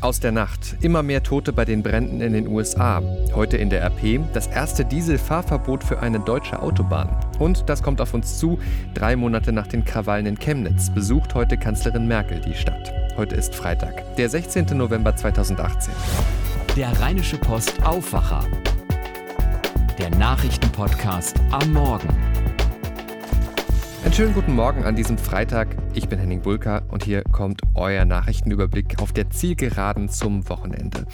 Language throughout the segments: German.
Aus der Nacht. Immer mehr Tote bei den Bränden in den USA. Heute in der RP das erste Dieselfahrverbot für eine deutsche Autobahn. Und das kommt auf uns zu. Drei Monate nach den Krawallen in Chemnitz besucht heute Kanzlerin Merkel die Stadt. Heute ist Freitag, der 16. November 2018. Der Rheinische Post Aufwacher. Der Nachrichtenpodcast am Morgen. Einen schönen guten Morgen an diesem Freitag. Ich bin Henning Bulka und hier kommt euer Nachrichtenüberblick auf der Zielgeraden zum Wochenende.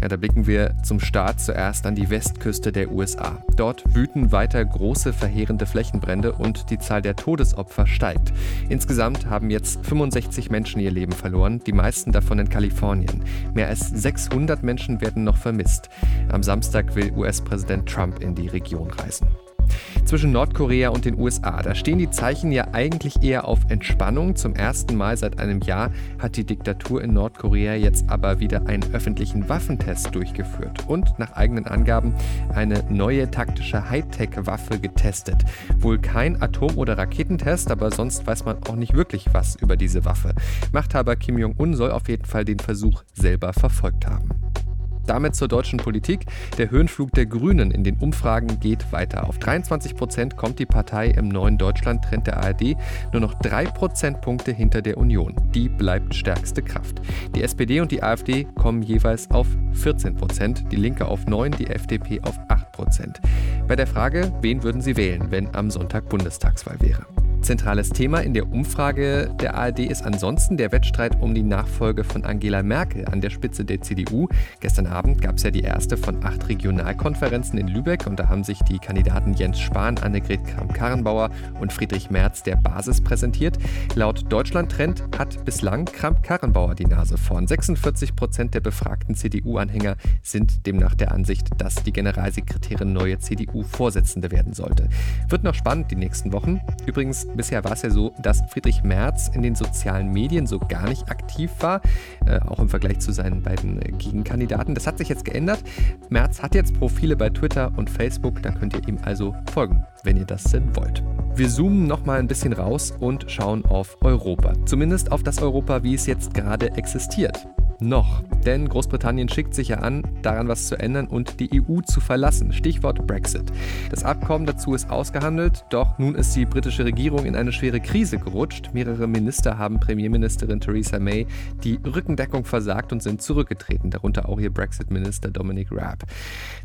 Ja, da blicken wir zum Start zuerst an die Westküste der USA. Dort wüten weiter große verheerende Flächenbrände und die Zahl der Todesopfer steigt. Insgesamt haben jetzt 65 Menschen ihr Leben verloren, die meisten davon in Kalifornien. Mehr als 600 Menschen werden noch vermisst. Am Samstag will US-Präsident Trump in die Region reisen zwischen Nordkorea und den USA. Da stehen die Zeichen ja eigentlich eher auf Entspannung. Zum ersten Mal seit einem Jahr hat die Diktatur in Nordkorea jetzt aber wieder einen öffentlichen Waffentest durchgeführt und nach eigenen Angaben eine neue taktische Hightech-Waffe getestet. Wohl kein Atom- oder Raketentest, aber sonst weiß man auch nicht wirklich was über diese Waffe. Machthaber Kim Jong-un soll auf jeden Fall den Versuch selber verfolgt haben. Damit zur deutschen Politik. Der Höhenflug der Grünen in den Umfragen geht weiter. Auf 23 Prozent kommt die Partei im neuen Deutschland-Trend der ARD nur noch drei Prozentpunkte hinter der Union. Die bleibt stärkste Kraft. Die SPD und die AfD kommen jeweils auf 14 Prozent, die Linke auf 9, die FDP auf 8 Prozent. Bei der Frage, wen würden Sie wählen, wenn am Sonntag Bundestagswahl wäre? Zentrales Thema in der Umfrage der ARD ist ansonsten der Wettstreit um die Nachfolge von Angela Merkel an der Spitze der CDU. Gestern Abend gab es ja die erste von acht Regionalkonferenzen in Lübeck und da haben sich die Kandidaten Jens Spahn, Annegret Kramp-Karrenbauer und Friedrich Merz der Basis präsentiert. Laut Deutschland-Trend hat bislang Kramp-Karrenbauer die Nase vorn. 46 Prozent der befragten CDU-Anhänger sind demnach der Ansicht, dass die Generalsekretärin neue CDU-Vorsitzende werden sollte. Wird noch spannend die nächsten Wochen. Übrigens bisher war es ja so, dass Friedrich Merz in den sozialen Medien so gar nicht aktiv war, äh, auch im Vergleich zu seinen beiden äh, Gegenkandidaten. Das hat sich jetzt geändert. Merz hat jetzt Profile bei Twitter und Facebook, da könnt ihr ihm also folgen, wenn ihr das denn wollt. Wir zoomen nochmal ein bisschen raus und schauen auf Europa. Zumindest auf das Europa, wie es jetzt gerade existiert noch. Denn Großbritannien schickt sich ja an, daran was zu ändern und die EU zu verlassen. Stichwort Brexit. Das Abkommen dazu ist ausgehandelt, doch nun ist die britische Regierung in eine schwere Krise gerutscht. Mehrere Minister haben Premierministerin Theresa May die Rückendeckung versagt und sind zurückgetreten, darunter auch ihr Brexit-Minister Dominic Raab.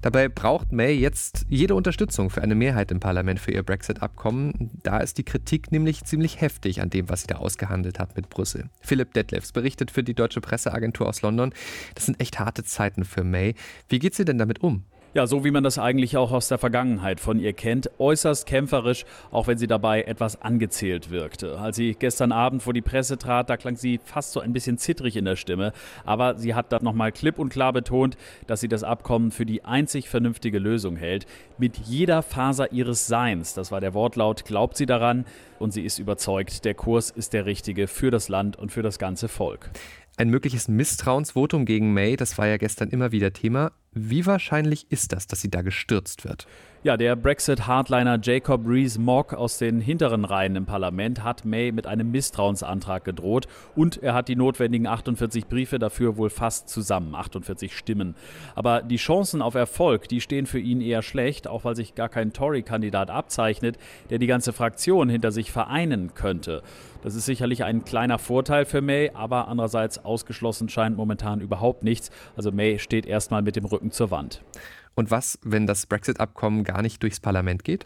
Dabei braucht May jetzt jede Unterstützung für eine Mehrheit im Parlament für ihr Brexit-Abkommen. Da ist die Kritik nämlich ziemlich heftig an dem, was sie da ausgehandelt hat mit Brüssel. Philipp Detlefs berichtet für die deutsche Presseagentur aus London. Das sind echt harte Zeiten für May. Wie geht sie denn damit um? Ja, so wie man das eigentlich auch aus der Vergangenheit von ihr kennt. Äußerst kämpferisch, auch wenn sie dabei etwas angezählt wirkte. Als sie gestern Abend vor die Presse trat, da klang sie fast so ein bisschen zittrig in der Stimme. Aber sie hat da nochmal klipp und klar betont, dass sie das Abkommen für die einzig vernünftige Lösung hält. Mit jeder Faser ihres Seins, das war der Wortlaut, glaubt sie daran und sie ist überzeugt, der Kurs ist der richtige für das Land und für das ganze Volk. Ein mögliches Misstrauensvotum gegen May, das war ja gestern immer wieder Thema. Wie wahrscheinlich ist das, dass sie da gestürzt wird? Ja, der Brexit-Hardliner Jacob Rees-Mogg aus den hinteren Reihen im Parlament hat May mit einem Misstrauensantrag gedroht und er hat die notwendigen 48 Briefe dafür wohl fast zusammen, 48 Stimmen. Aber die Chancen auf Erfolg, die stehen für ihn eher schlecht, auch weil sich gar kein Tory-Kandidat abzeichnet, der die ganze Fraktion hinter sich vereinen könnte. Das ist sicherlich ein kleiner Vorteil für May, aber andererseits ausgeschlossen scheint momentan überhaupt nichts. Also May steht erstmal mit dem Rücken zur Wand. Und was, wenn das Brexit-Abkommen gar nicht durchs Parlament geht?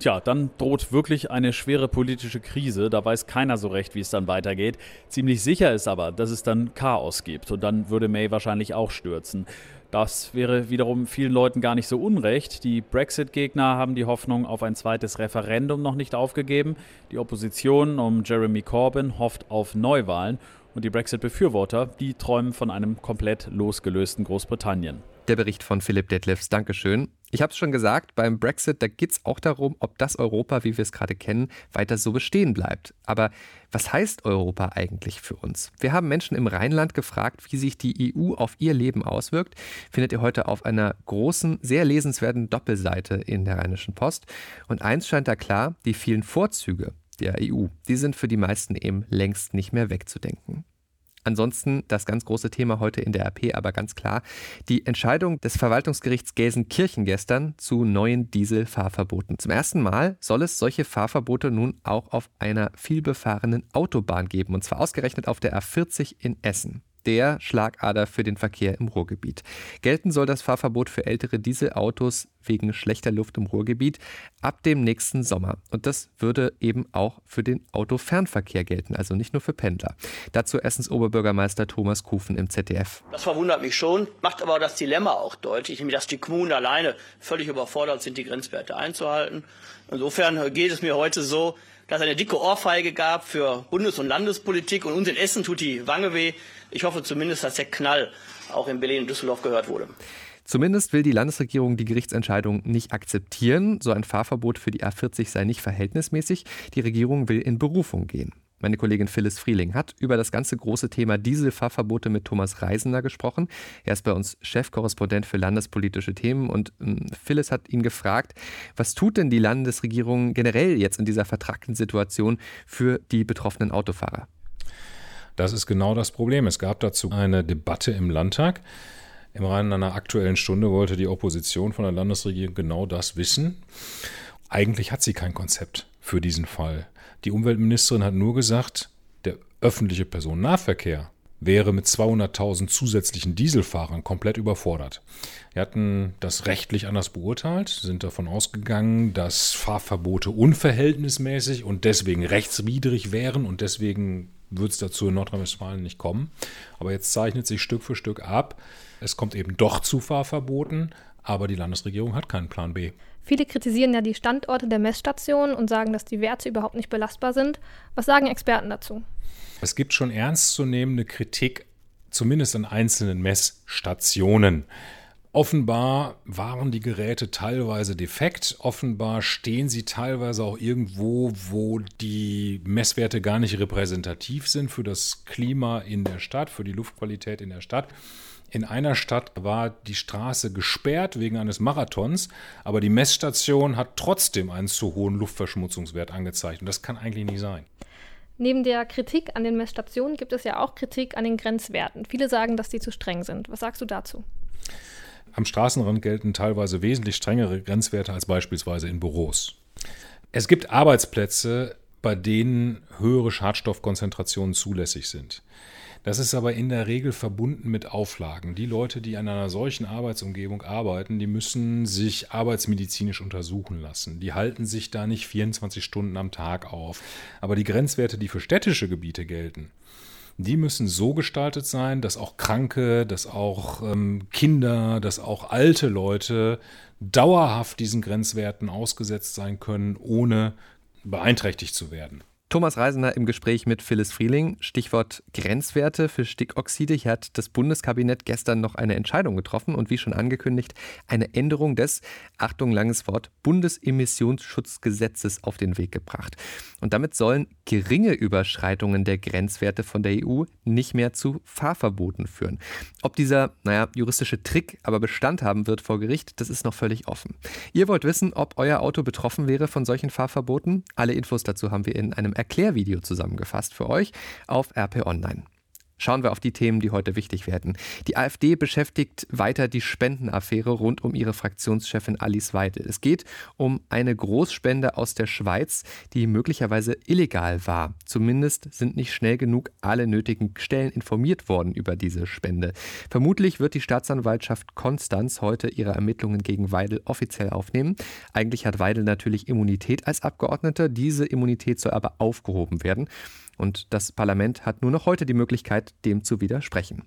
Tja, dann droht wirklich eine schwere politische Krise. Da weiß keiner so recht, wie es dann weitergeht. Ziemlich sicher ist aber, dass es dann Chaos gibt. Und dann würde May wahrscheinlich auch stürzen. Das wäre wiederum vielen Leuten gar nicht so unrecht. Die Brexit-Gegner haben die Hoffnung auf ein zweites Referendum noch nicht aufgegeben. Die Opposition um Jeremy Corbyn hofft auf Neuwahlen. Und die Brexit-Befürworter, die träumen von einem komplett losgelösten Großbritannien. Der Bericht von Philipp Detlefs, Dankeschön. Ich habe es schon gesagt, beim Brexit, da geht es auch darum, ob das Europa, wie wir es gerade kennen, weiter so bestehen bleibt. Aber was heißt Europa eigentlich für uns? Wir haben Menschen im Rheinland gefragt, wie sich die EU auf ihr Leben auswirkt. Findet ihr heute auf einer großen, sehr lesenswerten Doppelseite in der Rheinischen Post. Und eins scheint da klar, die vielen Vorzüge der EU, die sind für die meisten eben längst nicht mehr wegzudenken. Ansonsten das ganz große Thema heute in der RP, aber ganz klar, die Entscheidung des Verwaltungsgerichts Gelsenkirchen gestern zu neuen Dieselfahrverboten. Zum ersten Mal soll es solche Fahrverbote nun auch auf einer vielbefahrenen Autobahn geben, und zwar ausgerechnet auf der A40 in Essen der Schlagader für den Verkehr im Ruhrgebiet. Gelten soll das Fahrverbot für ältere Dieselautos wegen schlechter Luft im Ruhrgebiet ab dem nächsten Sommer. Und das würde eben auch für den Autofernverkehr gelten, also nicht nur für Pendler. Dazu Essens Oberbürgermeister Thomas Kufen im ZDF. Das verwundert mich schon, macht aber das Dilemma auch deutlich, nämlich dass die Kommunen alleine völlig überfordert sind, die Grenzwerte einzuhalten. Insofern geht es mir heute so, dass es eine dicke Ohrfeige gab für Bundes- und Landespolitik und uns in Essen tut die Wange weh. Ich hoffe zumindest, dass der Knall auch in Berlin und Düsseldorf gehört wurde. Zumindest will die Landesregierung die Gerichtsentscheidung nicht akzeptieren. So ein Fahrverbot für die A40 sei nicht verhältnismäßig. Die Regierung will in Berufung gehen. Meine Kollegin Phyllis Frieling hat über das ganze große Thema Dieselfahrverbote mit Thomas Reisender gesprochen. Er ist bei uns Chefkorrespondent für landespolitische Themen und ähm, Phyllis hat ihn gefragt, was tut denn die Landesregierung generell jetzt in dieser vertragten Situation für die betroffenen Autofahrer? Das ist genau das Problem. Es gab dazu eine Debatte im Landtag. Im Rahmen einer aktuellen Stunde wollte die Opposition von der Landesregierung genau das wissen. Eigentlich hat sie kein Konzept für diesen Fall. Die Umweltministerin hat nur gesagt, der öffentliche Personennahverkehr wäre mit 200.000 zusätzlichen Dieselfahrern komplett überfordert. Wir hatten das rechtlich anders beurteilt, sind davon ausgegangen, dass Fahrverbote unverhältnismäßig und deswegen rechtswidrig wären und deswegen wird es dazu in Nordrhein-Westfalen nicht kommen. Aber jetzt zeichnet sich Stück für Stück ab, es kommt eben doch zu Fahrverboten, aber die Landesregierung hat keinen Plan B. Viele kritisieren ja die Standorte der Messstationen und sagen, dass die Werte überhaupt nicht belastbar sind. Was sagen Experten dazu? Es gibt schon ernstzunehmende Kritik, zumindest an einzelnen Messstationen. Offenbar waren die Geräte teilweise defekt. Offenbar stehen sie teilweise auch irgendwo, wo die Messwerte gar nicht repräsentativ sind für das Klima in der Stadt, für die Luftqualität in der Stadt. In einer Stadt war die Straße gesperrt wegen eines Marathons, aber die Messstation hat trotzdem einen zu hohen Luftverschmutzungswert angezeigt. Und das kann eigentlich nicht sein. Neben der Kritik an den Messstationen gibt es ja auch Kritik an den Grenzwerten. Viele sagen, dass die zu streng sind. Was sagst du dazu? Am Straßenrand gelten teilweise wesentlich strengere Grenzwerte als beispielsweise in Büros. Es gibt Arbeitsplätze, bei denen höhere Schadstoffkonzentrationen zulässig sind. Das ist aber in der Regel verbunden mit Auflagen. Die Leute, die an einer solchen Arbeitsumgebung arbeiten, die müssen sich arbeitsmedizinisch untersuchen lassen. Die halten sich da nicht 24 Stunden am Tag auf. Aber die Grenzwerte, die für städtische Gebiete gelten, die müssen so gestaltet sein, dass auch Kranke, dass auch ähm, Kinder, dass auch alte Leute dauerhaft diesen Grenzwerten ausgesetzt sein können, ohne beeinträchtigt zu werden. Thomas Reisender im Gespräch mit Phyllis Frieling. Stichwort Grenzwerte für Stickoxide. Hier hat das Bundeskabinett gestern noch eine Entscheidung getroffen und wie schon angekündigt, eine Änderung des, Achtung, langes Wort, Bundesemissionsschutzgesetzes auf den Weg gebracht. Und damit sollen geringe Überschreitungen der Grenzwerte von der EU nicht mehr zu Fahrverboten führen. Ob dieser, naja, juristische Trick aber Bestand haben wird vor Gericht, das ist noch völlig offen. Ihr wollt wissen, ob euer Auto betroffen wäre von solchen Fahrverboten? Alle Infos dazu haben wir in einem Erklärvideo zusammengefasst für euch auf RP Online. Schauen wir auf die Themen, die heute wichtig werden. Die AfD beschäftigt weiter die Spendenaffäre rund um ihre Fraktionschefin Alice Weidel. Es geht um eine Großspende aus der Schweiz, die möglicherweise illegal war. Zumindest sind nicht schnell genug alle nötigen Stellen informiert worden über diese Spende. Vermutlich wird die Staatsanwaltschaft Konstanz heute ihre Ermittlungen gegen Weidel offiziell aufnehmen. Eigentlich hat Weidel natürlich Immunität als Abgeordneter. Diese Immunität soll aber aufgehoben werden. Und das Parlament hat nur noch heute die Möglichkeit, dem zu widersprechen.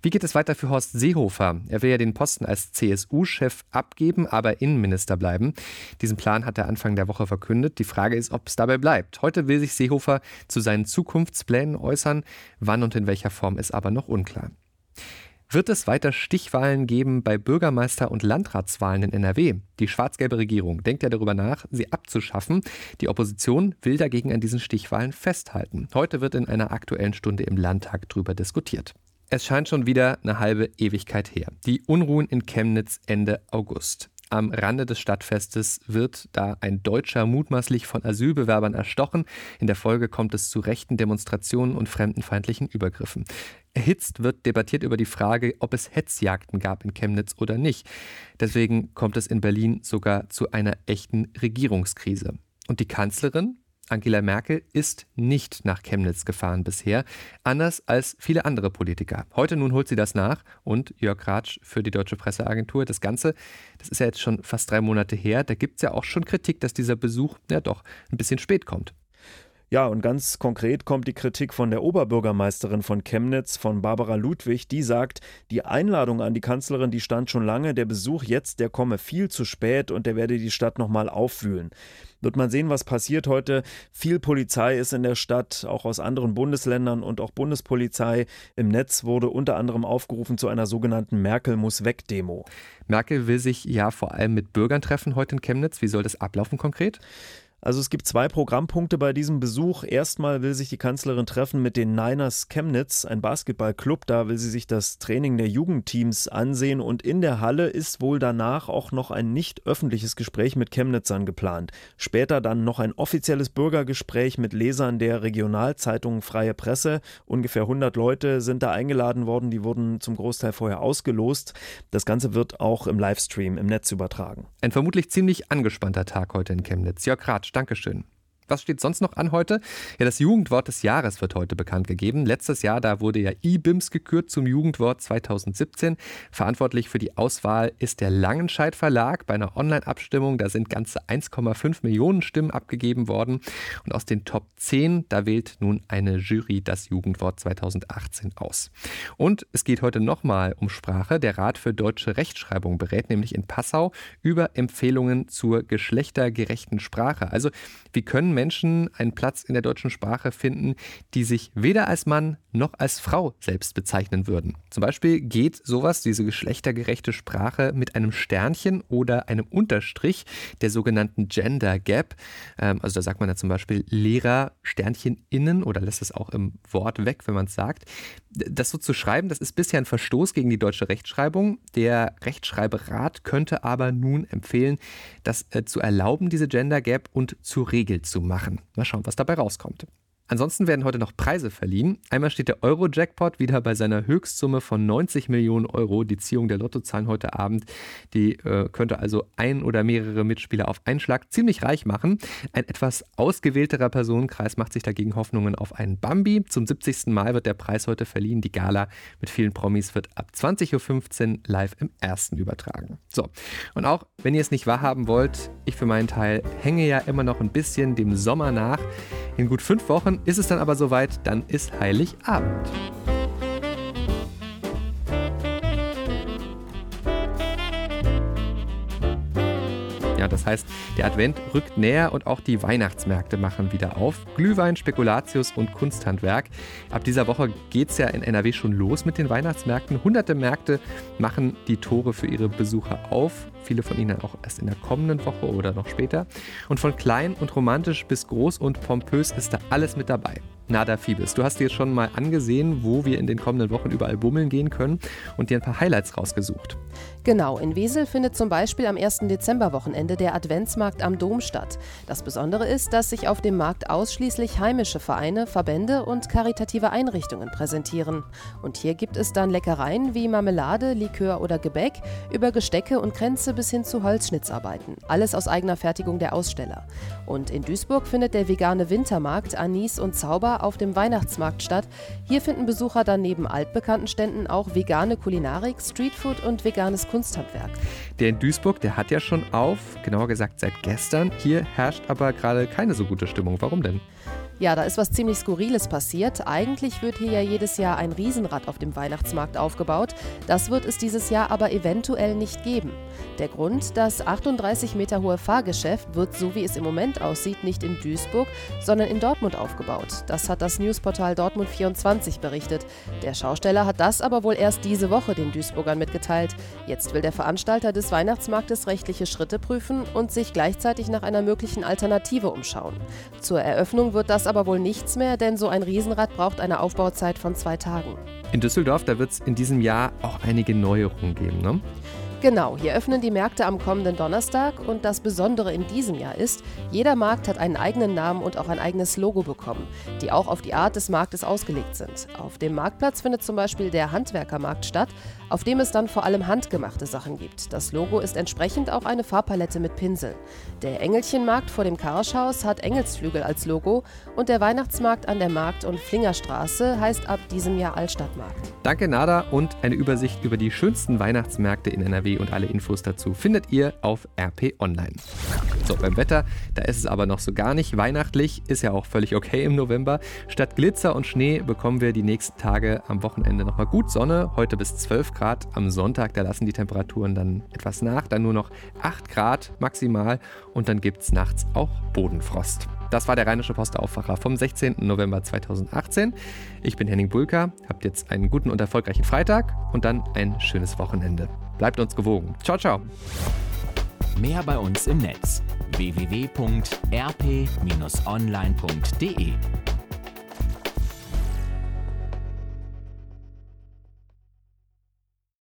Wie geht es weiter für Horst Seehofer? Er will ja den Posten als CSU-Chef abgeben, aber Innenminister bleiben. Diesen Plan hat er Anfang der Woche verkündet. Die Frage ist, ob es dabei bleibt. Heute will sich Seehofer zu seinen Zukunftsplänen äußern. Wann und in welcher Form ist aber noch unklar. Wird es weiter Stichwahlen geben bei Bürgermeister- und Landratswahlen in NRW? Die schwarz-gelbe Regierung denkt ja darüber nach, sie abzuschaffen. Die Opposition will dagegen an diesen Stichwahlen festhalten. Heute wird in einer aktuellen Stunde im Landtag darüber diskutiert. Es scheint schon wieder eine halbe Ewigkeit her. Die Unruhen in Chemnitz Ende August. Am Rande des Stadtfestes wird da ein Deutscher mutmaßlich von Asylbewerbern erstochen. In der Folge kommt es zu rechten Demonstrationen und fremdenfeindlichen Übergriffen. Erhitzt wird debattiert über die Frage, ob es Hetzjagden gab in Chemnitz oder nicht. Deswegen kommt es in Berlin sogar zu einer echten Regierungskrise. Und die Kanzlerin, Angela Merkel ist nicht nach Chemnitz gefahren bisher, anders als viele andere Politiker. Heute nun holt sie das nach und Jörg Ratsch für die Deutsche Presseagentur. Das Ganze, das ist ja jetzt schon fast drei Monate her, da gibt es ja auch schon Kritik, dass dieser Besuch ja doch ein bisschen spät kommt. Ja, und ganz konkret kommt die Kritik von der Oberbürgermeisterin von Chemnitz, von Barbara Ludwig, die sagt, die Einladung an die Kanzlerin, die stand schon lange, der Besuch jetzt, der komme viel zu spät und der werde die Stadt nochmal aufwühlen. Wird man sehen, was passiert heute. Viel Polizei ist in der Stadt, auch aus anderen Bundesländern und auch Bundespolizei. Im Netz wurde unter anderem aufgerufen zu einer sogenannten Merkel muss weg Demo. Merkel will sich ja vor allem mit Bürgern treffen heute in Chemnitz. Wie soll das ablaufen konkret? Also es gibt zwei Programmpunkte bei diesem Besuch. Erstmal will sich die Kanzlerin treffen mit den Niners Chemnitz, ein Basketballclub. Da will sie sich das Training der Jugendteams ansehen und in der Halle ist wohl danach auch noch ein nicht öffentliches Gespräch mit Chemnitzern geplant. Später dann noch ein offizielles Bürgergespräch mit Lesern der Regionalzeitung Freie Presse. Ungefähr 100 Leute sind da eingeladen worden, die wurden zum Großteil vorher ausgelost. Das Ganze wird auch im Livestream im Netz übertragen. Ein vermutlich ziemlich angespannter Tag heute in Chemnitz. Jörg Ratsch, Dankeschön. Was steht sonst noch an heute? Ja, das Jugendwort des Jahres wird heute bekannt gegeben. Letztes Jahr, da wurde ja IBIMS gekürt zum Jugendwort 2017. Verantwortlich für die Auswahl ist der Langenscheidt Verlag. Bei einer Online-Abstimmung, da sind ganze 1,5 Millionen Stimmen abgegeben worden. Und aus den Top 10, da wählt nun eine Jury das Jugendwort 2018 aus. Und es geht heute nochmal um Sprache. Der Rat für deutsche Rechtschreibung berät nämlich in Passau über Empfehlungen zur geschlechtergerechten Sprache. Also, wie können Menschen einen Platz in der deutschen Sprache finden, die sich weder als Mann noch als Frau selbst bezeichnen würden. Zum Beispiel geht sowas, diese geschlechtergerechte Sprache, mit einem Sternchen oder einem Unterstrich, der sogenannten Gender Gap. Ähm, also da sagt man ja zum Beispiel Lehrer Sternchen innen oder lässt es auch im Wort weg, wenn man es sagt. Das so zu schreiben, das ist bisher ein Verstoß gegen die deutsche Rechtschreibung. Der Rechtschreiberat könnte aber nun empfehlen, das äh, zu erlauben, diese Gender Gap und zur Regel zu machen. Mal schauen, was dabei rauskommt. Ansonsten werden heute noch Preise verliehen. Einmal steht der Euro-Jackpot wieder bei seiner Höchstsumme von 90 Millionen Euro. Die Ziehung der Lottozahlen heute Abend, die äh, könnte also ein oder mehrere Mitspieler auf einen Schlag ziemlich reich machen. Ein etwas ausgewählterer Personenkreis macht sich dagegen Hoffnungen auf einen Bambi. Zum 70. Mal wird der Preis heute verliehen. Die Gala mit vielen Promis wird ab 20.15 Uhr live im ersten übertragen. So, und auch wenn ihr es nicht wahrhaben wollt, ich für meinen Teil hänge ja immer noch ein bisschen dem Sommer nach. In gut fünf Wochen ist es dann aber soweit, dann ist Heiligabend. Ja, das heißt, der Advent rückt näher und auch die Weihnachtsmärkte machen wieder auf. Glühwein, Spekulatius und Kunsthandwerk. Ab dieser Woche geht es ja in NRW schon los mit den Weihnachtsmärkten. Hunderte Märkte machen die Tore für ihre Besucher auf. Viele von ihnen auch erst in der kommenden Woche oder noch später. Und von klein und romantisch bis groß und pompös ist da alles mit dabei. Nada Fibis, du hast dir schon mal angesehen, wo wir in den kommenden Wochen überall bummeln gehen können und dir ein paar Highlights rausgesucht. Genau, in Wesel findet zum Beispiel am 1. Dezemberwochenende der Adventsmarkt am Dom statt. Das Besondere ist, dass sich auf dem Markt ausschließlich heimische Vereine, Verbände und karitative Einrichtungen präsentieren. Und hier gibt es dann Leckereien wie Marmelade, Likör oder Gebäck, über Gestecke und Kränze bis hin zu Holzschnitzarbeiten. Alles aus eigener Fertigung der Aussteller. Und in Duisburg findet der vegane Wintermarkt Anis und Zauber auf dem Weihnachtsmarkt statt. Hier finden Besucher dann neben altbekannten Ständen auch vegane Kulinarik, Streetfood und veganes Kunsthandwerk. Der in Duisburg, der hat ja schon auf, genauer gesagt seit gestern. Hier herrscht aber gerade keine so gute Stimmung. Warum denn? Ja, da ist was ziemlich Skurriles passiert. Eigentlich wird hier ja jedes Jahr ein Riesenrad auf dem Weihnachtsmarkt aufgebaut. Das wird es dieses Jahr aber eventuell nicht geben. Der Grund, das 38 Meter hohe Fahrgeschäft wird, so wie es im Moment aussieht, nicht in Duisburg, sondern in Dortmund aufgebaut. Das hat das Newsportal Dortmund24 berichtet. Der Schausteller hat das aber wohl erst diese Woche den Duisburgern mitgeteilt. Jetzt will der Veranstalter des Weihnachtsmarktes rechtliche Schritte prüfen und sich gleichzeitig nach einer möglichen Alternative umschauen. Zur Eröffnung wird das aber wohl nichts mehr, denn so ein Riesenrad braucht eine Aufbauzeit von zwei Tagen. In Düsseldorf, da wird es in diesem Jahr auch einige Neuerungen geben, ne? Genau, hier öffnen die Märkte am kommenden Donnerstag und das Besondere in diesem Jahr ist, jeder Markt hat einen eigenen Namen und auch ein eigenes Logo bekommen, die auch auf die Art des Marktes ausgelegt sind. Auf dem Marktplatz findet zum Beispiel der Handwerkermarkt statt, auf dem es dann vor allem handgemachte Sachen gibt. Das Logo ist entsprechend auch eine Farbpalette mit Pinsel. Der Engelchenmarkt vor dem Karschhaus hat Engelsflügel als Logo und der Weihnachtsmarkt an der Markt- und Flingerstraße heißt ab diesem Jahr Altstadtmarkt. Danke Nada und eine Übersicht über die schönsten Weihnachtsmärkte in NRW und alle Infos dazu findet ihr auf RP Online. So, beim Wetter, da ist es aber noch so gar nicht weihnachtlich, ist ja auch völlig okay im November. Statt Glitzer und Schnee bekommen wir die nächsten Tage am Wochenende nochmal gut Sonne, heute bis 12 Grad, am Sonntag, da lassen die Temperaturen dann etwas nach, dann nur noch 8 Grad maximal und dann gibt es nachts auch Bodenfrost. Das war der Rheinische Postaufwacher vom 16. November 2018. Ich bin Henning Bulka, habt jetzt einen guten und erfolgreichen Freitag und dann ein schönes Wochenende. Bleibt uns gewogen. Ciao, ciao. Mehr bei uns im Netz www.rp-online.de